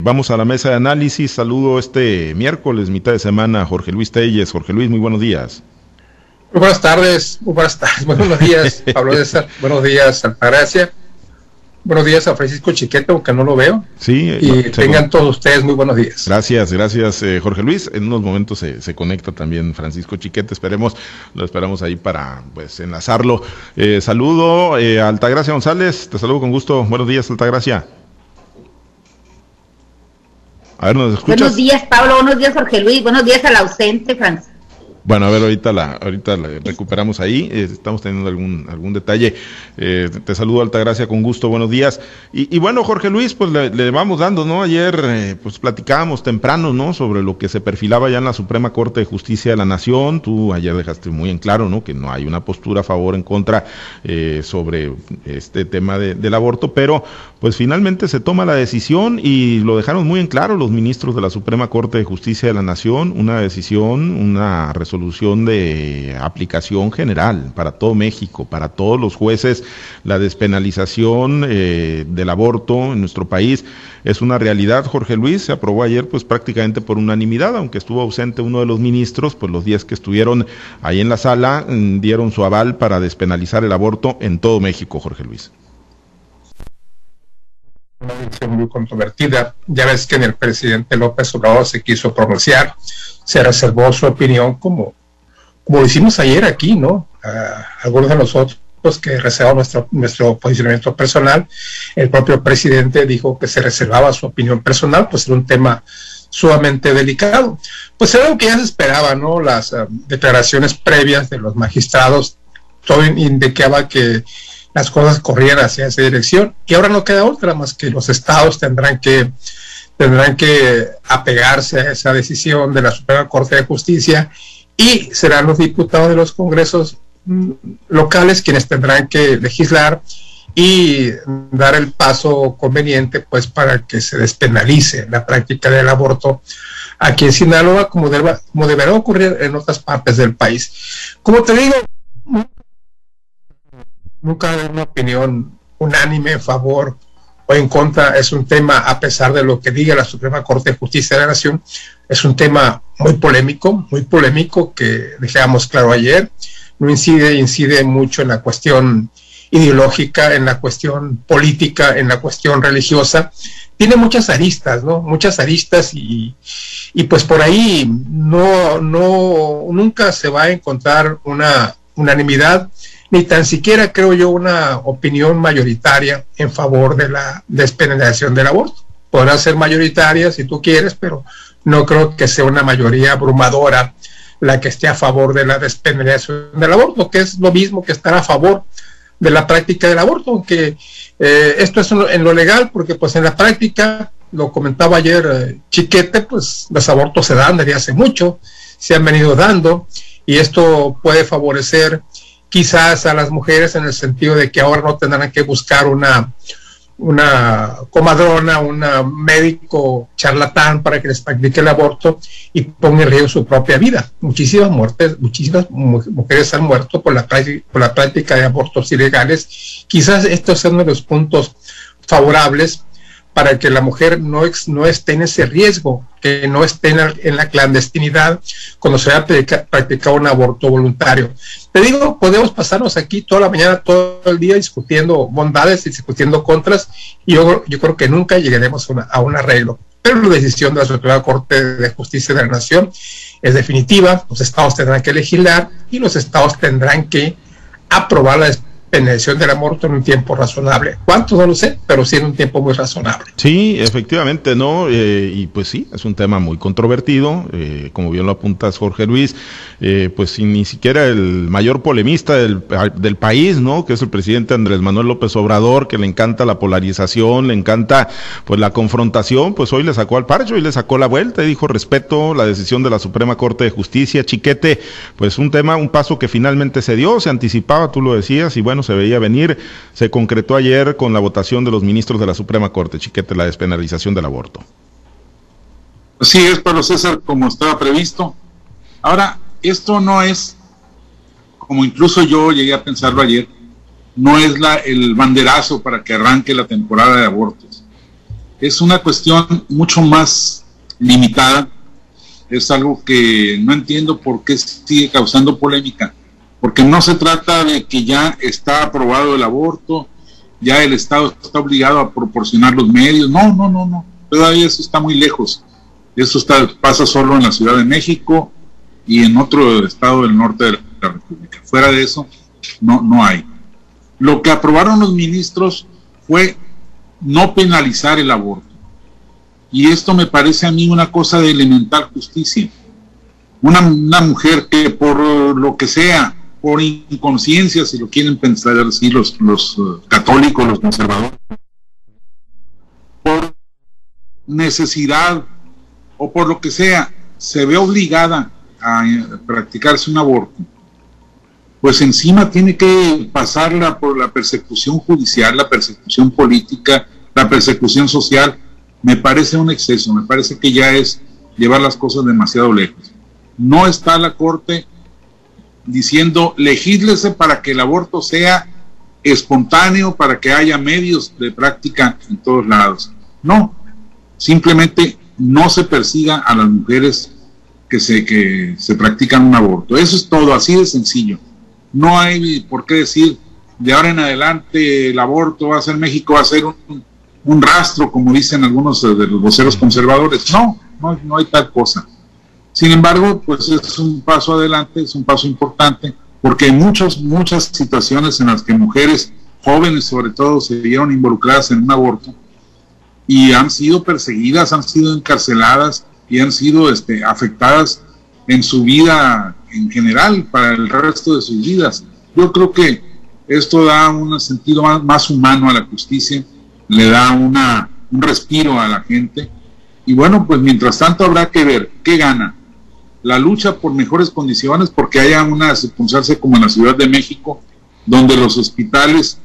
Vamos a la mesa de análisis. Saludo este miércoles, mitad de semana, Jorge Luis Telles. Jorge Luis, muy buenos días. Muy buenas tardes, muy buenas tardes, buenos días, Pablo César, buenos días, Altagracia. Buenos días a Francisco Chiquete, aunque no lo veo. Sí. Y tengan todos ustedes muy buenos días. Gracias, gracias, eh, Jorge Luis. En unos momentos se, conecta también Francisco Chiquete. Esperemos, lo esperamos ahí para pues enlazarlo. Eh, saludo eh, a Altagracia González. Te saludo con gusto. Buenos días, Altagracia. Buenos días, Pablo. Buenos días, Jorge Luis. Buenos días al ausente, Francisco. Bueno, a ver, ahorita la, ahorita la recuperamos ahí. Eh, estamos teniendo algún, algún detalle. Eh, te saludo, Altagracia, con gusto. Buenos días. Y, bueno, Jorge Luis, pues le, vamos dando, ¿no? Ayer, eh, pues platicábamos temprano, ¿no? Sobre lo que se perfilaba ya en la Suprema Corte de Justicia de la Nación. Tú ayer dejaste muy en claro, ¿no? Que no hay una postura a favor en contra sobre este tema del aborto, pero pues finalmente se toma la decisión y lo dejaron muy en claro los ministros de la Suprema Corte de Justicia de la Nación. Una decisión, una resolución de aplicación general para todo México, para todos los jueces. La despenalización eh, del aborto en nuestro país es una realidad. Jorge Luis se aprobó ayer pues prácticamente por unanimidad, aunque estuvo ausente uno de los ministros, pues los días que estuvieron ahí en la sala mm, dieron su aval para despenalizar el aborto en todo México, Jorge Luis una decisión muy controvertida. Ya ves que en el presidente López Obrador se quiso pronunciar, se reservó su opinión como, como lo hicimos ayer aquí, ¿no? algunos de nosotros que reservamos nuestro, nuestro posicionamiento personal, el propio presidente dijo que se reservaba su opinión personal, pues era un tema sumamente delicado. Pues era lo que ya se esperaba, ¿no? Las eh, declaraciones previas de los magistrados, todo indicaba que las cosas corrían hacia esa dirección. Y ahora no queda otra más que los estados tendrán que tendrán que apegarse a esa decisión de la Suprema Corte de Justicia y serán los diputados de los congresos mm, locales quienes tendrán que legislar y dar el paso conveniente pues para que se despenalice la práctica del aborto aquí en Sinaloa como, como deberá ocurrir en otras partes del país. Como te digo, nunca hay una opinión unánime en favor o en contra. Es un tema, a pesar de lo que diga la Suprema Corte de Justicia de la Nación, es un tema muy polémico, muy polémico que dejamos claro ayer. No incide, incide mucho en la cuestión ideológica, en la cuestión política, en la cuestión religiosa. Tiene muchas aristas, ¿no? Muchas aristas y, y pues por ahí no, no, nunca se va a encontrar una unanimidad ni tan siquiera creo yo una opinión mayoritaria en favor de la despenalización del aborto. Podrá ser mayoritaria si tú quieres, pero no creo que sea una mayoría abrumadora la que esté a favor de la despenalización del aborto, que es lo mismo que estar a favor de la práctica del aborto, aunque eh, esto es en lo legal, porque pues en la práctica, lo comentaba ayer eh, Chiquete, pues los abortos se dan desde hace mucho, se han venido dando, y esto puede favorecer quizás a las mujeres en el sentido de que ahora no tendrán que buscar una, una comadrona, un médico charlatán para que les practique el aborto y ponga en riesgo su propia vida. Muchísimas muertes, muchísimas mujeres han muerto por la, por la práctica de abortos ilegales. Quizás estos sean los puntos favorables para que la mujer no, no esté en ese riesgo, que no esté en la, clandestinidad cuando se haya practicado un aborto voluntario. Te digo, podemos pasarnos aquí toda la mañana, todo el día discutiendo bondades y discutiendo contras, y yo, yo creo que nunca llegaremos a, un arreglo. Pero la decisión de la Suprema Corte de Justicia de la Nación es definitiva, los estados tendrán que legislar y los estados tendrán que aprobar la penalización del aborto en un tiempo razonable. ¿Cuánto? No lo sé, pero sí en un tiempo muy razonable. Sí, efectivamente, ¿no? Eh, y pues sí, es un tema muy controvertido, eh, como bien lo apuntas Jorge Luis, eh, pues ni siquiera el mayor polemista del, del, país, ¿no? Que es el presidente Andrés Manuel López Obrador, que le encanta la polarización, le encanta pues la confrontación, pues hoy le sacó al parcho y le sacó la vuelta y dijo respeto la decisión de la Suprema Corte de Justicia, chiquete, pues un tema, un paso que finalmente se dio, se anticipaba, tú lo decías, y bueno, se veía venir. Se concretó ayer con la votación de los ministros de la Suprema Corte, Chiquete, la despenalización del aborto. Así es, Pablo César, como estaba previsto. Ahora, esto no es, como incluso yo llegué a pensarlo ayer, no es la, el banderazo para que arranque la temporada de abortos. es una cuestión mucho más limitada. Es algo que no entiendo por qué sigue causando polémica. Porque no se trata de que ya está aprobado el aborto, ya el Estado está obligado a proporcionar los medios. No, no, no, no. Todavía eso está muy lejos. Eso pasa solo en la Ciudad de México y en otro estado del norte de la República. Fuera de eso, no, no hay. Lo que aprobaron los ministros fue no penalizar el aborto. Y esto me parece a mí una cosa de elemental justicia. Una mujer que por lo que sea, por inconsciencia, si lo quieren pensar así los, los eh, católicos, los conservadores, por necesidad o por lo que sea, se ve obligada a practicarse un aborto, pues encima tiene que pasarla por la persecución judicial, la persecución política, la persecución social, me parece un exceso, me parece que ya es llevar las cosas demasiado lejos. No está la Corte diciendo legíslese para que el aborto sea espontáneo, para que haya medios de práctica en todos lados. No, simplemente no se persiga a las mujeres que se, que se practican un aborto. Eso es todo, así de sencillo. No hay por qué decir de ahora en adelante el aborto va a ser México, va a ser un, un rastro, como dicen algunos de los voceros conservadores. No, no, no hay tal cosa. Sin embargo, pues es un paso adelante, es un paso importante, porque hay muchas, muchas situaciones en las que mujeres jóvenes sobre todo se vieron involucradas en un aborto y han sido perseguidas, han sido encarceladas y han sido este, afectadas en su vida en general para el resto de sus vidas. Yo creo que esto da un sentido más, humano a la justicia, le da una, un respiro a la gente. Y bueno, pues mientras tanto habrá que ver qué gana. La lucha por mejores condiciones, porque haya una circunstancia como en la Ciudad de México, donde los hospitales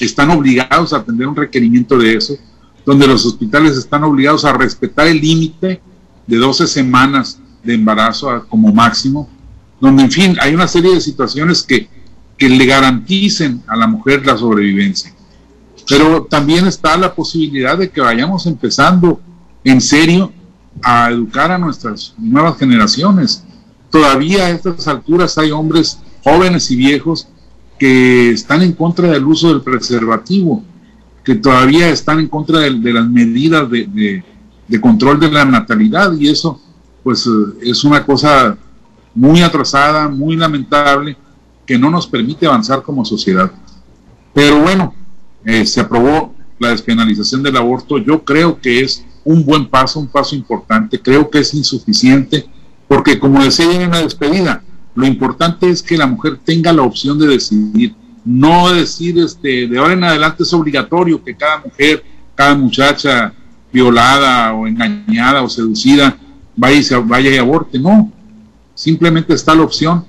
están obligados a atender un requerimiento de eso, donde los hospitales están obligados a respetar el límite de 12 semanas de embarazo como máximo, donde en fin hay una serie de situaciones que, que le garanticen a la mujer la sobrevivencia. Pero también está la posibilidad de que vayamos empezando en serio a educar a nuestras nuevas generaciones. Todavía a estas alturas hay hombres jóvenes y viejos que están en contra del uso del preservativo, que todavía están en contra de, las medidas de, control de la natalidad y eso pues eh, es una cosa muy atrasada, muy lamentable, que no nos permite avanzar como sociedad. Pero bueno, eh, se aprobó la despenalización del aborto, yo creo que es un buen paso, un paso importante, creo que es insuficiente, porque como decía en la despedida, lo importante es que la mujer tenga la opción de decidir, no decir este, de ahora en adelante es obligatorio que cada mujer, cada muchacha violada o engañada o seducida vaya y, vaya aborte. No, simplemente está la opción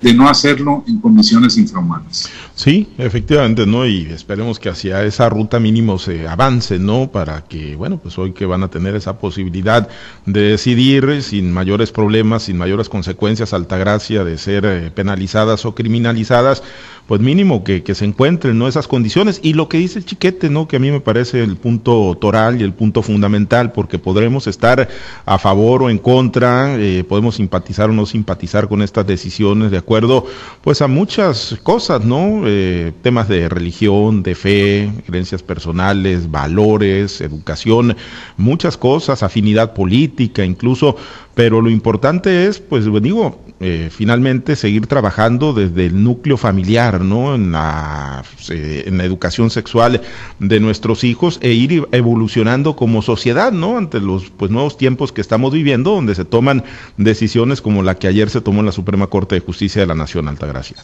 de no hacerlo en condiciones infrahumanas. Sí, efectivamente, ¿no? Y esperemos que hacia esa ruta mínimo se avance, ¿no? Para que, bueno, pues hoy que van a tener esa posibilidad de decidir sin mayores problemas, sin mayores consecuencias, Altagracia, de ser eh, penalizadas o criminalizadas, pues mínimo que, que, se encuentren ¿no? esas condiciones. Y lo que dice el chiquete, ¿no? que a mí me parece el punto toral y el punto fundamental, porque podremos estar a favor o en contra, eh, podemos simpatizar o no simpatizar con estas decisiones de acuerdo pues a muchas cosas, ¿no? Eh, temas de religión, de fe, creencias personales, valores, educación, muchas cosas, afinidad política incluso, pero lo importante es, pues digo, eh, finalmente seguir trabajando desde el núcleo familiar, ¿no? En la, eh, en la educación sexual de nuestros hijos e ir evolucionando como sociedad, ¿no? Ante los pues, nuevos tiempos que estamos viviendo, donde se toman decisiones como la que ayer se tomó en la Suprema Corte de Justicia de la Nación, Altagracia.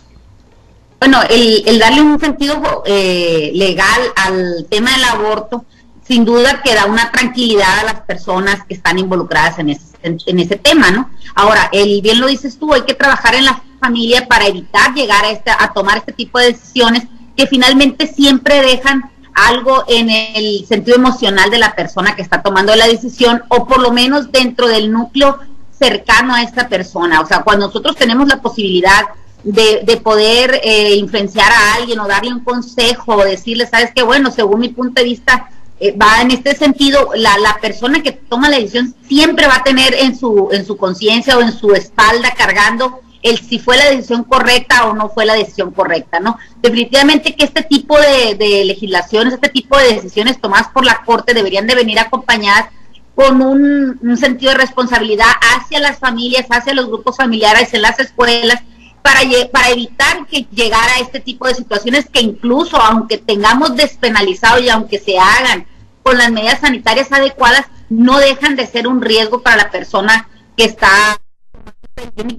Bueno, el, el darle un sentido eh, legal al tema del aborto, sin duda que da una tranquilidad a las personas que están involucradas en ese en, ese tema, ¿no? Ahora, el, bien lo dices tú, hay que trabajar en la familia para evitar llegar a, este, a tomar este tipo de decisiones que finalmente siempre dejan algo en el sentido emocional de la persona que está tomando la decisión o por lo menos dentro del núcleo cercano a esta persona. O sea, cuando nosotros tenemos la posibilidad de, de poder eh, influenciar a alguien o darle un consejo o decirle, sabes que bueno, según mi punto de vista, eh, va en este sentido, la, la persona que toma la decisión siempre va a tener en su, en su conciencia o en su espalda cargando el si fue la decisión correcta o no fue la decisión correcta, ¿no? Definitivamente que este tipo de, de legislaciones, este tipo de decisiones tomadas por la Corte deberían de venir acompañadas con un, un, sentido de responsabilidad hacia las familias, hacia los grupos familiares, en las escuelas, para, para evitar que llegara a este tipo de situaciones que incluso aunque tengamos despenalizado y aunque se hagan con las medidas sanitarias adecuadas, no dejan de ser un riesgo para la persona que está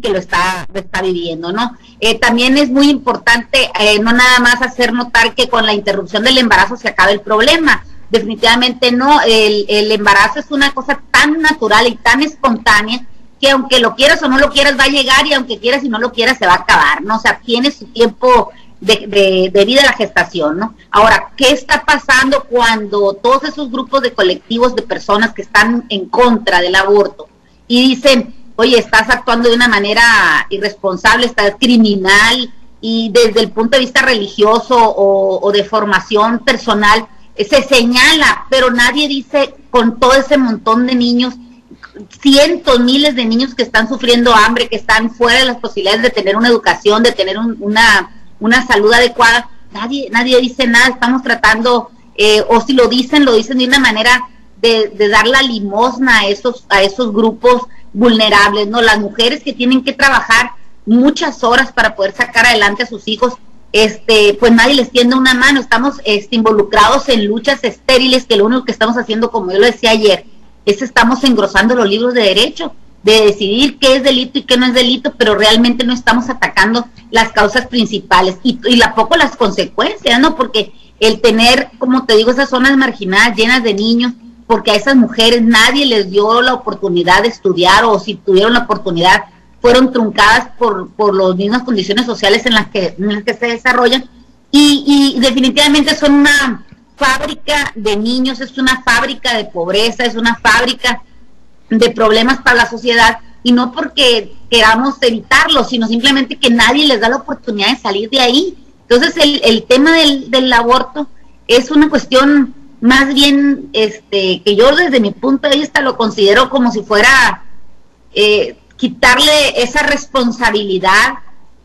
que lo está, está viviendo, ¿no? Eh, también es muy importante eh, no nada más hacer notar que con la interrupción del embarazo se acaba el problema. Definitivamente no, el, el embarazo es una cosa tan natural y tan espontánea que aunque lo quieras o no lo quieras va a llegar y aunque quieras y no lo quieras se va a acabar, ¿no? O sea, tiene su tiempo de, de, de, vida la gestación, ¿no? Ahora, ¿qué está pasando cuando todos esos grupos de colectivos de personas que están en contra del aborto y dicen, oye, estás actuando de una manera irresponsable, estás criminal y desde el punto de vista religioso o, o de formación personal eh, se señala, pero nadie dice con todo ese montón de niños cientos, miles de niños que están sufriendo hambre, que están fuera de las posibilidades de tener una educación, de tener un, una, una salud adecuada. Nadie, nadie dice nada, estamos tratando, eh, o si lo dicen, lo dicen de una manera de, de, dar la limosna a esos, a esos grupos vulnerables, ¿no? Las mujeres que tienen que trabajar muchas horas para poder sacar adelante a sus hijos, este, pues nadie les tiende una mano, estamos este, involucrados en luchas estériles, que lo único que estamos haciendo, como yo lo decía ayer, es estamos engrosando los libros de derecho, de decidir qué es delito y qué no es delito, pero realmente no estamos atacando las causas principales y, y la poco las consecuencias, ¿no? Porque el tener, como te digo, esas zonas marginadas llenas de niños, porque a esas mujeres nadie les dio la oportunidad de estudiar o si tuvieron la oportunidad fueron truncadas por, por las mismas condiciones sociales en las que, en las que se desarrollan y, y definitivamente son una fábrica de niños, es una fábrica de pobreza, es una fábrica de problemas para la sociedad y no porque queramos evitarlo, sino simplemente que nadie les da la oportunidad de salir de ahí. Entonces el, el tema del, del, aborto es una cuestión más bien este que yo desde mi punto de vista lo considero como si fuera eh, quitarle esa responsabilidad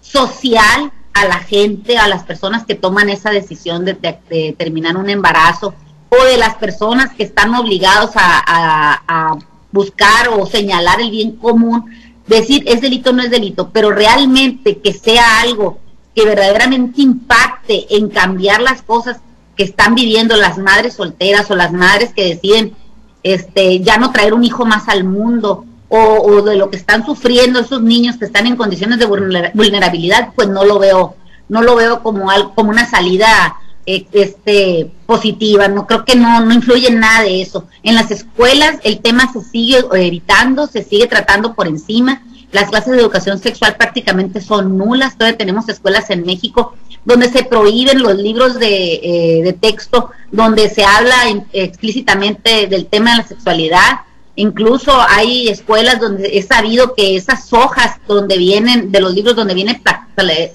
social a la gente, a las personas que toman esa decisión de, de, terminar un embarazo o de las personas que están obligados a, a, a, buscar o señalar el bien común, decir es delito o no es delito, pero realmente que sea algo que verdaderamente impacte en cambiar las cosas que están viviendo las madres solteras o las madres que deciden este ya no traer un hijo más al mundo o, de lo que están sufriendo esos niños que están en condiciones de vulnerabilidad, pues no lo veo, no lo veo como algo, como una salida eh, este positiva, no creo que no, no influye nada de eso. En las escuelas el tema se sigue evitando, se sigue tratando por encima, las clases de educación sexual prácticamente son nulas, todavía tenemos escuelas en México donde se prohíben los libros de, eh, de texto, donde se habla explícitamente del tema de la sexualidad, Incluso hay escuelas donde he sabido que esas hojas donde vienen, de los libros donde vienen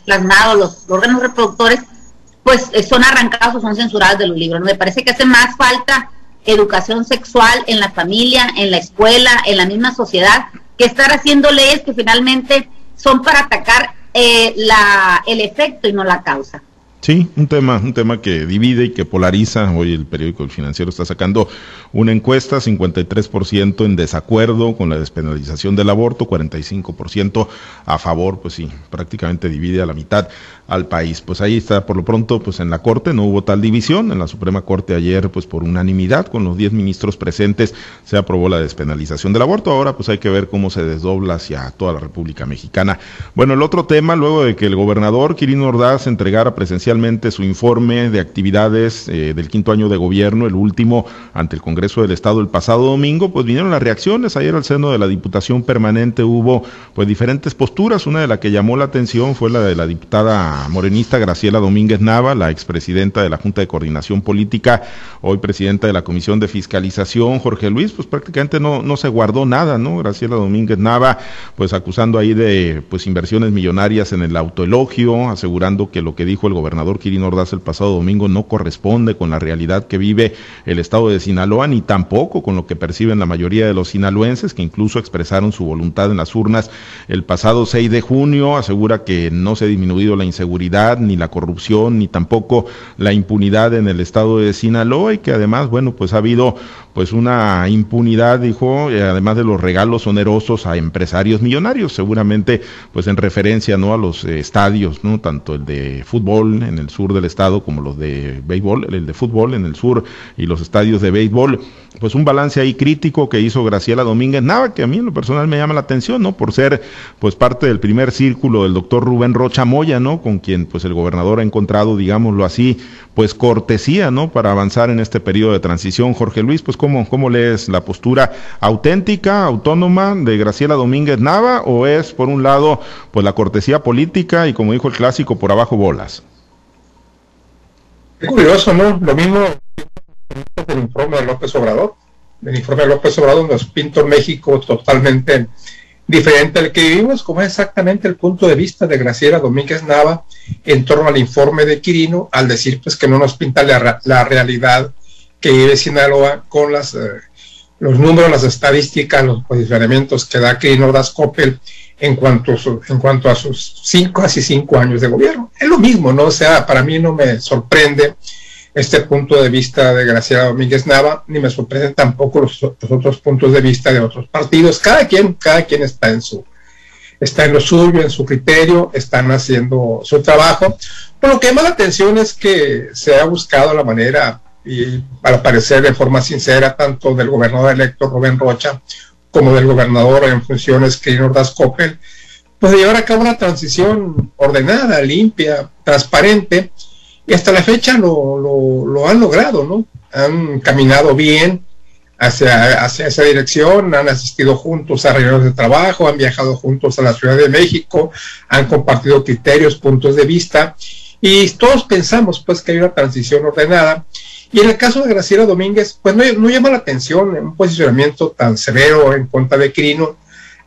plasmados los órganos reproductores, pues eh, son arrancados o son censurados de los libros. Me parece que hace más falta educación sexual en la familia, en la escuela, en la misma sociedad, que estar haciendo leyes que finalmente son para atacar eh, el efecto y no la causa. Sí, un tema, un tema que divide y que polariza. Hoy el periódico El Financiero está sacando una encuesta, 53% en desacuerdo con la despenalización del aborto, 45% a favor, pues sí, prácticamente divide a la mitad al país. Pues ahí está, por lo pronto, pues en la Corte no hubo tal división, en la Suprema Corte ayer, pues por unanimidad, con los 10 ministros presentes, se aprobó la despenalización del aborto. Ahora pues hay que ver cómo se desdobla hacia toda la República Mexicana. Bueno, el otro tema, luego de que el gobernador Quirino Ordaz entregara presencialmente su informe de actividades eh, del quinto año de gobierno, el último ante el Congreso del Estado el pasado domingo, pues vinieron las reacciones. Ayer al seno de la Diputación Permanente hubo pues diferentes posturas. Una de las que llamó la atención fue la de la diputada morenista Graciela Domínguez Nava, la expresidenta de la Junta de Coordinación Política, hoy presidenta de la Comisión de Fiscalización, Jorge Luis, pues prácticamente no, no se guardó nada, ¿no? Graciela Domínguez Nava, pues acusando ahí de pues inversiones millonarias en el autoelogio, asegurando que lo que dijo el gobernador Quirino Ordaz el pasado domingo no corresponde con la realidad que vive el estado de Sinaloa, ni tampoco con lo que perciben la mayoría de los sinaloenses, que incluso expresaron su voluntad en las urnas el pasado 6 de junio. Asegura que no se ha disminuido la inseguridad, ni la corrupción, ni tampoco la impunidad en el estado de Sinaloa y que además, bueno, pues ha habido pues una impunidad, dijo, eh, además de los regalos onerosos a empresarios millonarios, seguramente pues en referencia no a los eh, estadios, no tanto el de fútbol en el sur del estado como los de béisbol, el de fútbol en el sur y los estadios de béisbol, pues un balance ahí crítico que hizo Graciela Domínguez Nava, que a mí en lo personal me llama la atención, ¿no? Por ser pues parte del primer círculo del doctor Rubén Rocha Moya, ¿no? Con quien pues el gobernador ha encontrado, digámoslo así, pues cortesía, ¿no? Para avanzar en este periodo de transición. Jorge Luis, pues ¿cómo, cómo lees la postura auténtica, autónoma de Graciela Domínguez Nava o es por un lado pues la cortesía política y como dijo el clásico por abajo bolas? Curioso, ¿no? Lo mismo del informe de López Obrador. El informe de López Obrador nos pinta México totalmente diferente al que vivimos, como es exactamente el punto de vista de Graciela Domínguez Nava en torno al informe de Quirino, al decir pues que no nos pinta la, realidad que vive Sinaloa con las, eh, los números, las estadísticas, los posicionamientos que da Quirino Das Coppel en cuanto, en cuanto a sus cinco, casi cinco años de gobierno. Es lo mismo, ¿no? O sea, para mí no me sorprende este punto de vista de Graciela Domínguez Nava, ni me sorprenden tampoco los, otros puntos de vista de otros partidos. Cada quien, cada quien está en su, está en lo suyo, en su criterio, están haciendo su trabajo. Pero lo que llama la atención es que se ha buscado la manera, y para parecer de forma sincera, tanto del gobernador electo Rubén Rocha como del gobernador en funciones Cristina Ordaz Coppel, pues de llevar a cabo una transición ordenada, limpia, transparente, y hasta la fecha lo, lo, han logrado, ¿no? Han caminado bien hacia, hacia esa dirección, han asistido juntos a reuniones de trabajo, han viajado juntos a la Ciudad de México, han compartido criterios, puntos de vista, y todos pensamos pues que hay una transición ordenada. Y en el caso de Graciela Domínguez, pues no, no llama la atención un posicionamiento tan severo en contra de Crino,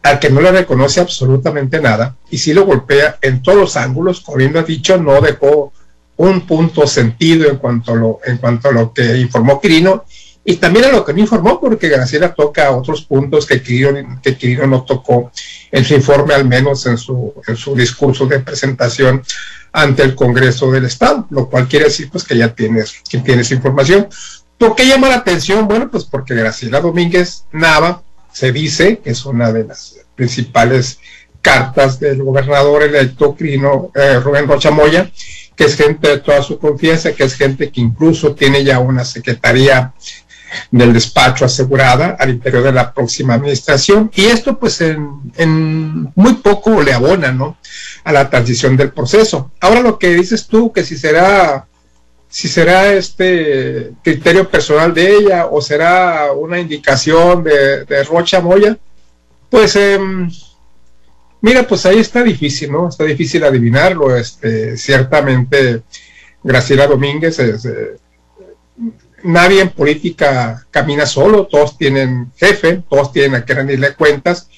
al que no le reconoce absolutamente nada, y sí lo golpea en todos los ángulos, como bien ha dicho, no dejó un punto sentido en cuanto a lo, en cuanto a lo que informó Quirino y también a lo que no informó, porque Graciela toca otros puntos que Quirino, que Quirino no tocó en su informe, al menos en su, en su discurso de presentación ante el Congreso del Estado, lo cual quiere decir pues que ya tienes, que tienes información. ¿Por qué llama la atención? Bueno, pues porque Graciela Domínguez Nava se dice que es una de las principales cartas del gobernador electo Crino, eh, Rubén Rocha Moya, que es gente de toda su confianza, que es gente que incluso tiene ya una secretaría del despacho asegurada al interior de la próxima administración y esto pues en, muy poco le abona ¿no? a la transición del proceso. Ahora lo que dices tú, que si será si será este criterio personal de ella o será una indicación de, Rocha Moya, pues eh, Mira, pues ahí está difícil, ¿no? Está difícil adivinarlo. Este, ciertamente, Graciela Domínguez, eh, nadie en política camina solo, todos tienen jefe, todos tienen a que rendirle cuentas.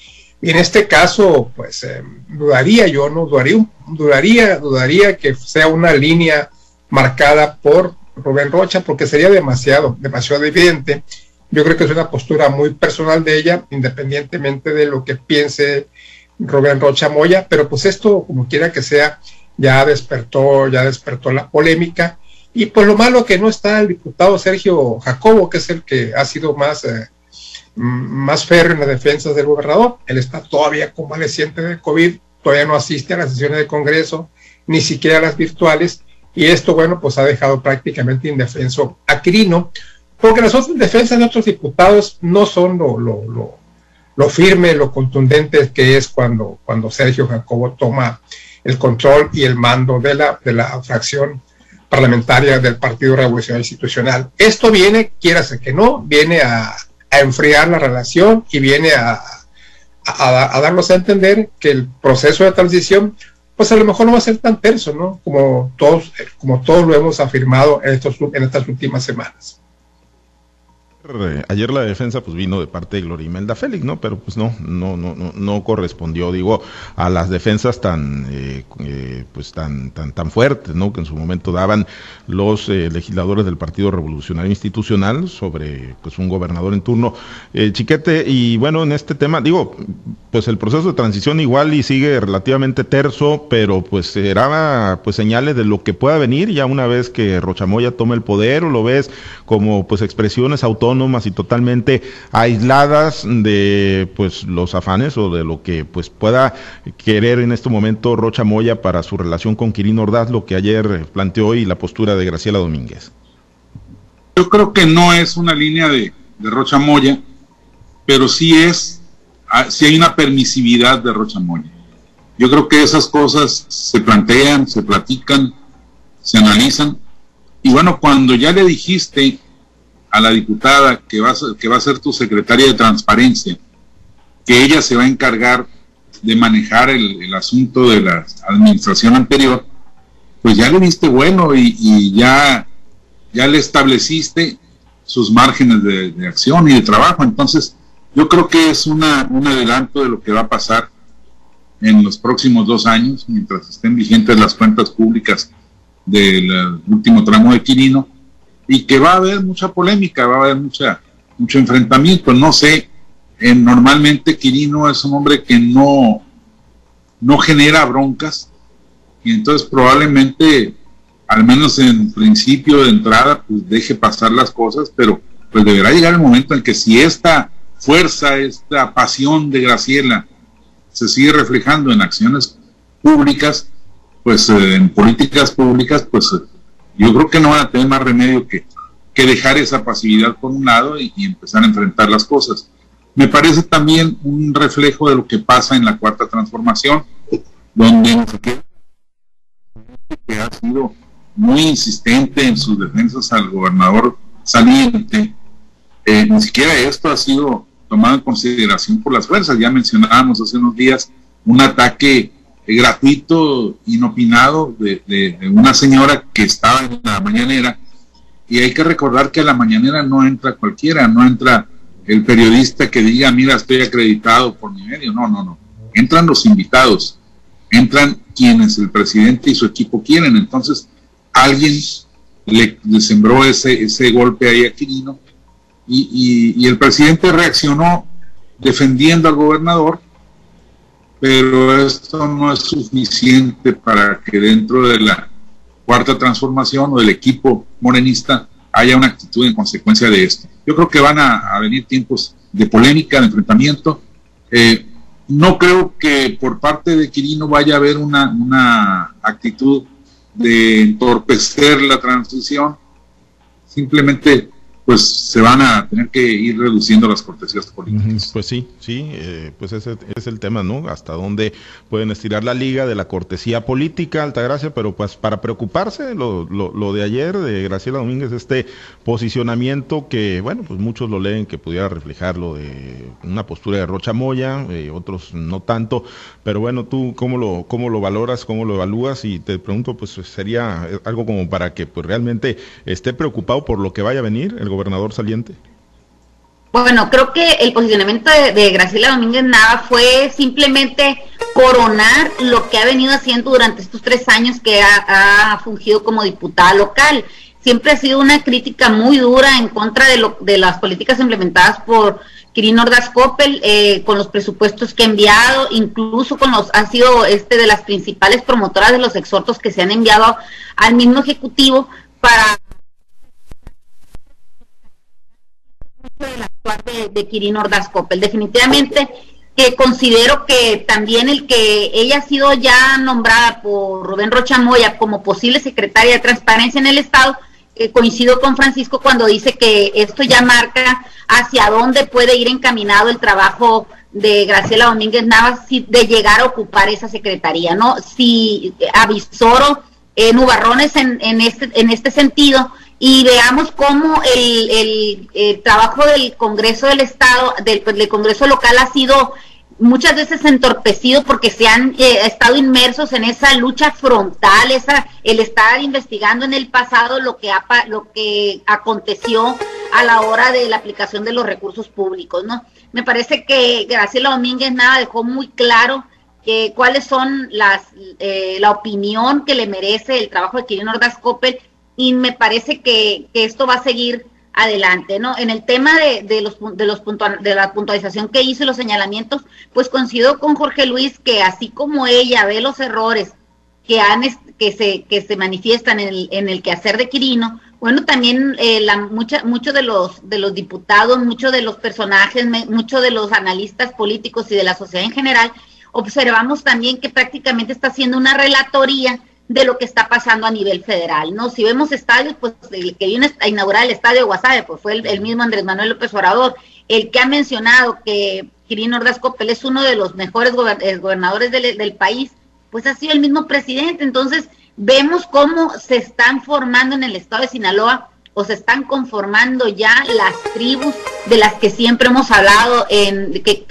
Y en este caso, pues eh, dudaría yo, ¿no? Dudaría, dudaría, dudaría que sea una línea marcada por Rubén Rocha, porque sería demasiado, demasiado evidente. Yo creo que es una postura muy personal de ella, independientemente de lo que piense Rubén Rocha Moya, pero pues esto, como quiera que sea, ya despertó, ya despertó la polémica. Y pues lo malo que no está el diputado Sergio Jacobo, que es el que ha sido más, eh, más férreo en la defensa del gobernador. Él está todavía convaleciente de COVID, todavía no asiste a las sesiones del Congreso, ni siquiera a las virtuales. Y esto, bueno, pues ha dejado prácticamente indefenso a Quirino, porque las otras defensas de otros diputados no son lo, lo lo firme, lo contundente que es cuando, cuando Sergio Jacobo toma el control y el mando de la, de la fracción parlamentaria del Partido Revolucionario Institucional. Esto viene, quiérase que no, viene a, enfriar la relación y viene a, a, darnos a entender que el proceso de transición, pues a lo mejor no va a ser tan terso, ¿no? Como todos, como todos lo hemos afirmado en, estos, en estas últimas semanas. Ayer la defensa pues vino de parte de Gloria Imelda Félix, ¿no? Pero pues no, no, no, no, correspondió, digo, a las defensas tan, eh, eh, pues tan, tan, tan fuertes, ¿no? Que en su momento daban los eh, legisladores del Partido Revolucionario Institucional sobre, pues, un gobernador en turno, Chiquete. Y bueno, en este tema, digo, pues el proceso de transición igual y sigue relativamente terso, pero pues era, pues señales de lo que pueda venir ya una vez que Rochamoya tome el poder o lo ves como, pues expresiones autónomas y totalmente aisladas de pues los afanes o de lo que pues pueda querer en este momento Rocha Moya para su relación con Quirino Ordaz, lo que ayer planteó y la postura de Graciela Domínguez. Yo creo que no es una línea de, de Rocha Moya, pero sí es, ah, sí hay una permisividad de Rocha Moya. Yo creo que esas cosas se plantean, se platican, se analizan. Y bueno, cuando ya le dijiste a la diputada que va a, que va a ser tu secretaria de transparencia, que ella se va a encargar de manejar el, asunto de la administración anterior, pues ya le diste bueno y, ya, ya le estableciste sus márgenes de, acción y de trabajo. Entonces, yo creo que es una, un adelanto de lo que va a pasar en los próximos dos años, mientras estén vigentes las cuentas públicas del último tramo de Quirino y que va a haber mucha polémica, va a haber mucha, mucho enfrentamiento. No sé, eh, normalmente Quirino es un hombre que no, no genera broncas y entonces probablemente, al menos en principio de entrada, pues deje pasar las cosas, pero pues deberá llegar el momento en que si esta fuerza, esta pasión de Graciela se sigue reflejando en acciones públicas, pues eh, en políticas públicas, pues yo creo que no van a tener más remedio que, que dejar esa pasividad por un lado y, empezar a enfrentar las cosas. Me parece también un reflejo de lo que pasa en la cuarta transformación, donde que ha sido muy insistente en sus defensas al gobernador saliente, eh, ni siquiera esto ha sido tomado en consideración por las fuerzas. Ya mencionábamos hace unos días un ataque eh, gratuito, inopinado, de, una señora que estaba en la mañanera. Y hay que recordar que a la mañanera no entra cualquiera, no entra el periodista que diga, mira, estoy acreditado por mi medio. No, no, no. Entran los invitados, entran quienes el presidente y su equipo quieren. Entonces, alguien le, sembró ese, ese golpe ahí a Quirino y, y el presidente reaccionó defendiendo al gobernador pero esto no es suficiente para que dentro de la cuarta transformación o del equipo morenista haya una actitud en consecuencia de esto. Yo creo que van a, venir tiempos de polémica, de enfrentamiento. Eh, no creo que por parte de Quirino vaya a haber una, una actitud de entorpecer la transición. Simplemente pues se van a tener que ir reduciendo las cortesías políticas. Pues sí, sí, eh, pues ese es el tema, ¿no? Hasta dónde pueden estirar la liga de la cortesía política, Altagracia, pero pues para preocuparse, lo, lo, de ayer de Graciela Domínguez, este posicionamiento que, bueno, pues muchos lo leen que pudiera reflejar lo de una postura de Rocha Moya, eh, otros no tanto, pero bueno, tú cómo lo, cómo lo valoras, cómo lo evalúas y te pregunto, pues sería algo como para que pues realmente esté preocupado por lo que vaya a venir el gobernador saliente? Bueno, creo que el posicionamiento de, Graciela Domínguez Nava fue simplemente coronar lo que ha venido haciendo durante estos tres años que ha, fungido como diputada local. Siempre ha sido una crítica muy dura en contra de, lo, de las políticas implementadas por Quirino Ordaz Coppel, eh, con los presupuestos que ha enviado, incluso con los, ha sido este de las principales promotoras de los exhortos que se han enviado al mismo Ejecutivo para del actual de, de Quirino Ordaz Coppel. Definitivamente que considero que también el que ella ha sido ya nombrada por Rubén Rocha Moya como posible secretaria de Transparencia en el Estado, eh, coincido con Francisco cuando dice que esto ya marca hacia dónde puede ir encaminado el trabajo de Graciela Domínguez Navas si, de llegar a ocupar esa secretaría, ¿no? Si avisoro eh, nubarrones en, en, este, en este sentido, y veamos cómo el, el, trabajo del Congreso del Estado, del, del, Congreso local ha sido muchas veces entorpecido porque se han eh, estado inmersos en esa lucha frontal, esa el estar investigando en el pasado lo que ha, lo que aconteció a la hora de la aplicación de los recursos públicos, ¿no? Me parece que Graciela Domínguez nada dejó muy claro que cuáles son las eh, la opinión que le merece el trabajo de Quirino Ordaz Coppel y me parece que, que, esto va a seguir adelante, ¿no? En el tema de, los de los de la puntualización que hizo y los señalamientos, pues coincido con Jorge Luis que así como ella ve los errores que han que se que se manifiestan en el, en el quehacer de Quirino, bueno, también eh, la, mucha, muchos de los, de los diputados, muchos de los personajes, muchos de los analistas políticos y de la sociedad en general, observamos también que prácticamente está haciendo una relatoría de lo que está pasando a nivel federal, ¿no? Si vemos estadios, pues el que viene a inaugurar el estadio de Guasave, pues fue el, mismo Andrés Manuel López Obrador, el que ha mencionado que Quirino Ordaz Coppel es uno de los mejores eh, gobernadores del, del país, pues ha sido el mismo presidente, entonces vemos cómo se están formando en el estado de Sinaloa o se están conformando ya las tribus de las que siempre hemos hablado, en, que,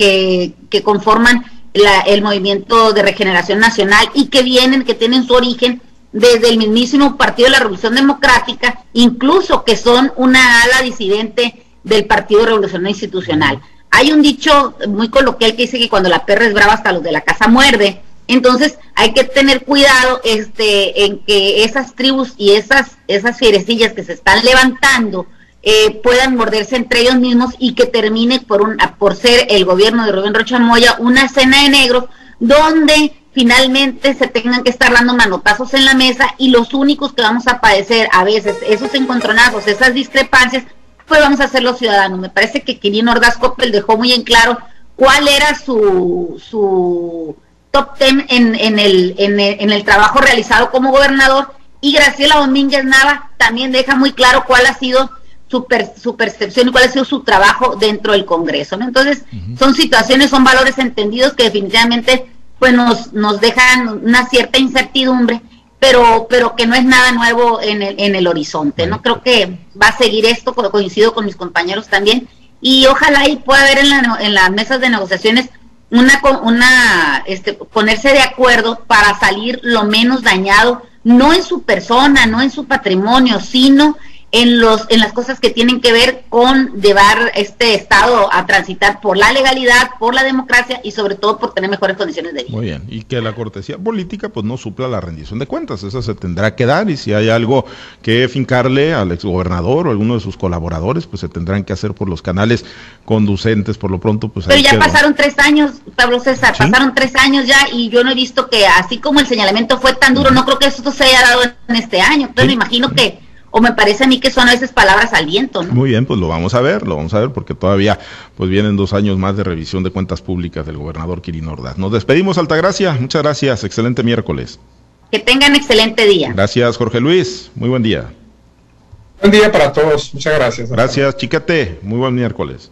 que, conforman el movimiento de regeneración nacional y que vienen, que tienen su origen desde el mismísimo Partido de la Revolución Democrática, incluso que son una ala disidente del Partido Revolucionario Institucional. Hay un dicho muy coloquial que dice que cuando la perra es brava hasta los de la casa muerde, entonces hay que tener cuidado este, en que esas tribus y esas, esas fierecillas que se están levantando eh, puedan morderse entre ellos mismos y que termine por, un, por ser el gobierno de Rubén Rocha Moya una escena de negros donde finalmente se tengan que estar dando manotazos en la mesa y los únicos que vamos a padecer a veces esos encontronazos, esas discrepancias, pues vamos a ser los ciudadanos. Me parece que Quirino Ordaz Coppel dejó muy en claro cuál era su, su top ten en, en, el, en, el, el trabajo realizado como gobernador y Graciela Domínguez Nava también deja muy claro cuál ha sido su, su percepción y cuál ha sido su trabajo dentro del Congreso. ¿no? Entonces, son situaciones, son valores entendidos que definitivamente pues nos, nos dejan una cierta incertidumbre, pero, pero que no es nada nuevo en el, en el horizonte. ¿no? Creo que va a seguir esto, coincido con mis compañeros también, y ojalá y pueda haber en, la, en las mesas de negociaciones una, una este, ponerse de acuerdo para salir lo menos dañado, no en su persona, no en su patrimonio, sino en los en las cosas que tienen que ver con llevar este estado a transitar por la legalidad, por la democracia y sobre todo por tener mejores condiciones de vida. Muy bien, y que la cortesía política pues no supla la rendición de cuentas, eso se tendrá que dar y si hay algo que fincarle al exgobernador o alguno de sus colaboradores, pues se tendrán que hacer por los canales conducentes. Por lo pronto pues Pero ya pasaron tres años, Pablo César, pasaron tres años ya y yo no he visto que así como el señalamiento fue tan duro, no creo que esto se haya dado en este año, entonces me imagino que o me parece a mí que son a veces palabras al viento, ¿no? Muy bien, pues lo vamos a ver, lo vamos a ver porque todavía pues vienen dos años más de revisión de cuentas públicas del gobernador Quirino Ordaz. Nos despedimos, Altagracia, muchas gracias, excelente miércoles. Que tengan excelente día. Gracias, Jorge Luis, muy buen día. Buen día para todos, muchas gracias. Gracias, Chiquete, muy buen miércoles.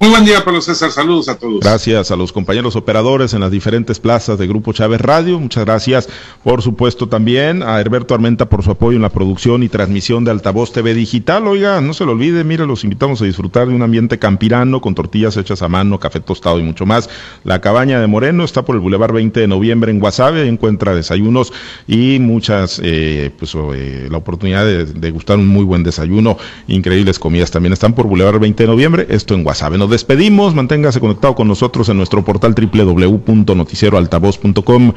Muy buen día, Pablo César. Saludos a todos. Gracias a los compañeros operadores en las diferentes plazas de Grupo Chávez Radio. Muchas gracias, por supuesto, también a Herberto Armenta por su apoyo en la producción y transmisión de Altavoz TV Digital. Oiga, no se lo olvide, mire, los invitamos a disfrutar de un ambiente campirano con tortillas hechas a mano, café tostado y mucho más. La Cabaña de Moreno está por el Boulevard 20 de Noviembre en Guasave. Encuentra desayunos y muchas, eh, pues, eh, la oportunidad de, de, gustar un muy buen desayuno. Increíbles comidas también están por Boulevard 20 de Noviembre. Esto en Guasave despedimos. Manténgase conectado con nosotros en nuestro portal www.noticieroaltavoz.com.